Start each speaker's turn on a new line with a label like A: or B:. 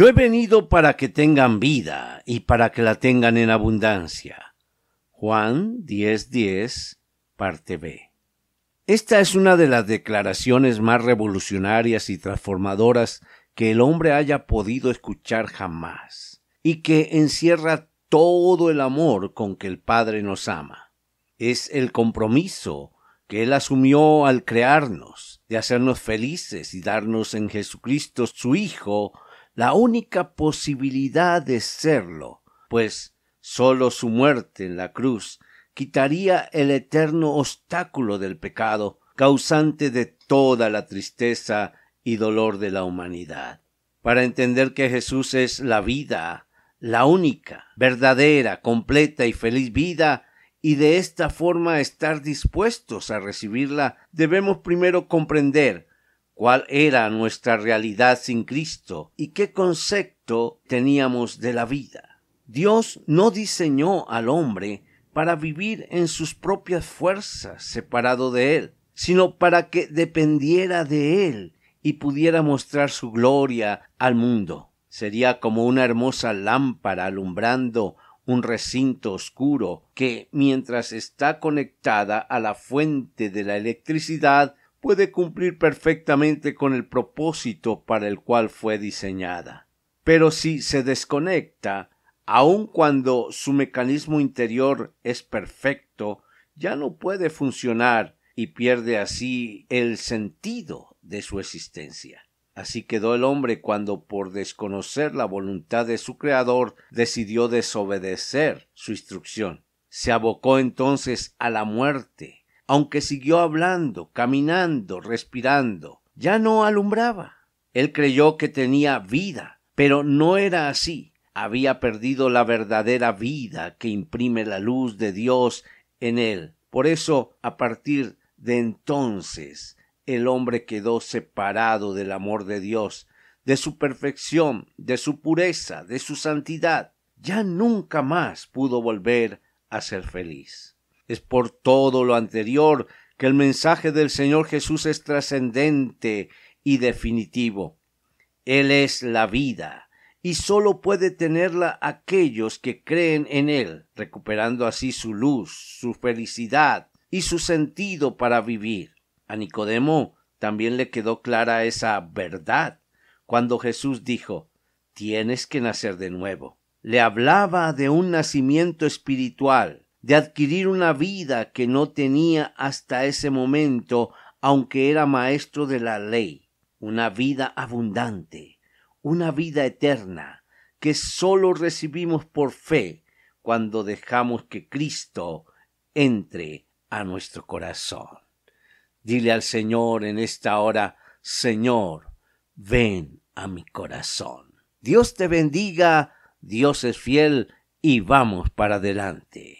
A: Yo he venido para que tengan vida y para que la tengan en abundancia. Juan 10:10, parte B. Esta es una de las declaraciones más revolucionarias y transformadoras que el hombre haya podido escuchar jamás, y que encierra todo el amor con que el Padre nos ama. Es el compromiso que Él asumió al crearnos, de hacernos felices y darnos en Jesucristo su Hijo, la única posibilidad de serlo, pues sólo su muerte en la cruz quitaría el eterno obstáculo del pecado, causante de toda la tristeza y dolor de la humanidad. Para entender que Jesús es la vida, la única, verdadera, completa y feliz vida, y de esta forma estar dispuestos a recibirla, debemos primero comprender cuál era nuestra realidad sin Cristo y qué concepto teníamos de la vida. Dios no diseñó al hombre para vivir en sus propias fuerzas separado de Él, sino para que dependiera de Él y pudiera mostrar su gloria al mundo. Sería como una hermosa lámpara alumbrando un recinto oscuro que, mientras está conectada a la fuente de la electricidad, puede cumplir perfectamente con el propósito para el cual fue diseñada. Pero si se desconecta, aun cuando su mecanismo interior es perfecto, ya no puede funcionar y pierde así el sentido de su existencia. Así quedó el hombre cuando, por desconocer la voluntad de su Creador, decidió desobedecer su instrucción. Se abocó entonces a la muerte, aunque siguió hablando, caminando, respirando, ya no alumbraba. Él creyó que tenía vida, pero no era así. Había perdido la verdadera vida que imprime la luz de Dios en él. Por eso, a partir de entonces, el hombre quedó separado del amor de Dios, de su perfección, de su pureza, de su santidad. Ya nunca más pudo volver a ser feliz. Es por todo lo anterior que el mensaje del Señor Jesús es trascendente y definitivo. Él es la vida, y sólo puede tenerla aquellos que creen en Él, recuperando así su luz, su felicidad y su sentido para vivir. A Nicodemo también le quedó clara esa verdad cuando Jesús dijo Tienes que nacer de nuevo. Le hablaba de un nacimiento espiritual, de adquirir una vida que no tenía hasta ese momento, aunque era maestro de la ley, una vida abundante, una vida eterna, que sólo recibimos por fe cuando dejamos que Cristo entre a nuestro corazón. Dile al Señor en esta hora, Señor, ven a mi corazón. Dios te bendiga, Dios es fiel y vamos para adelante.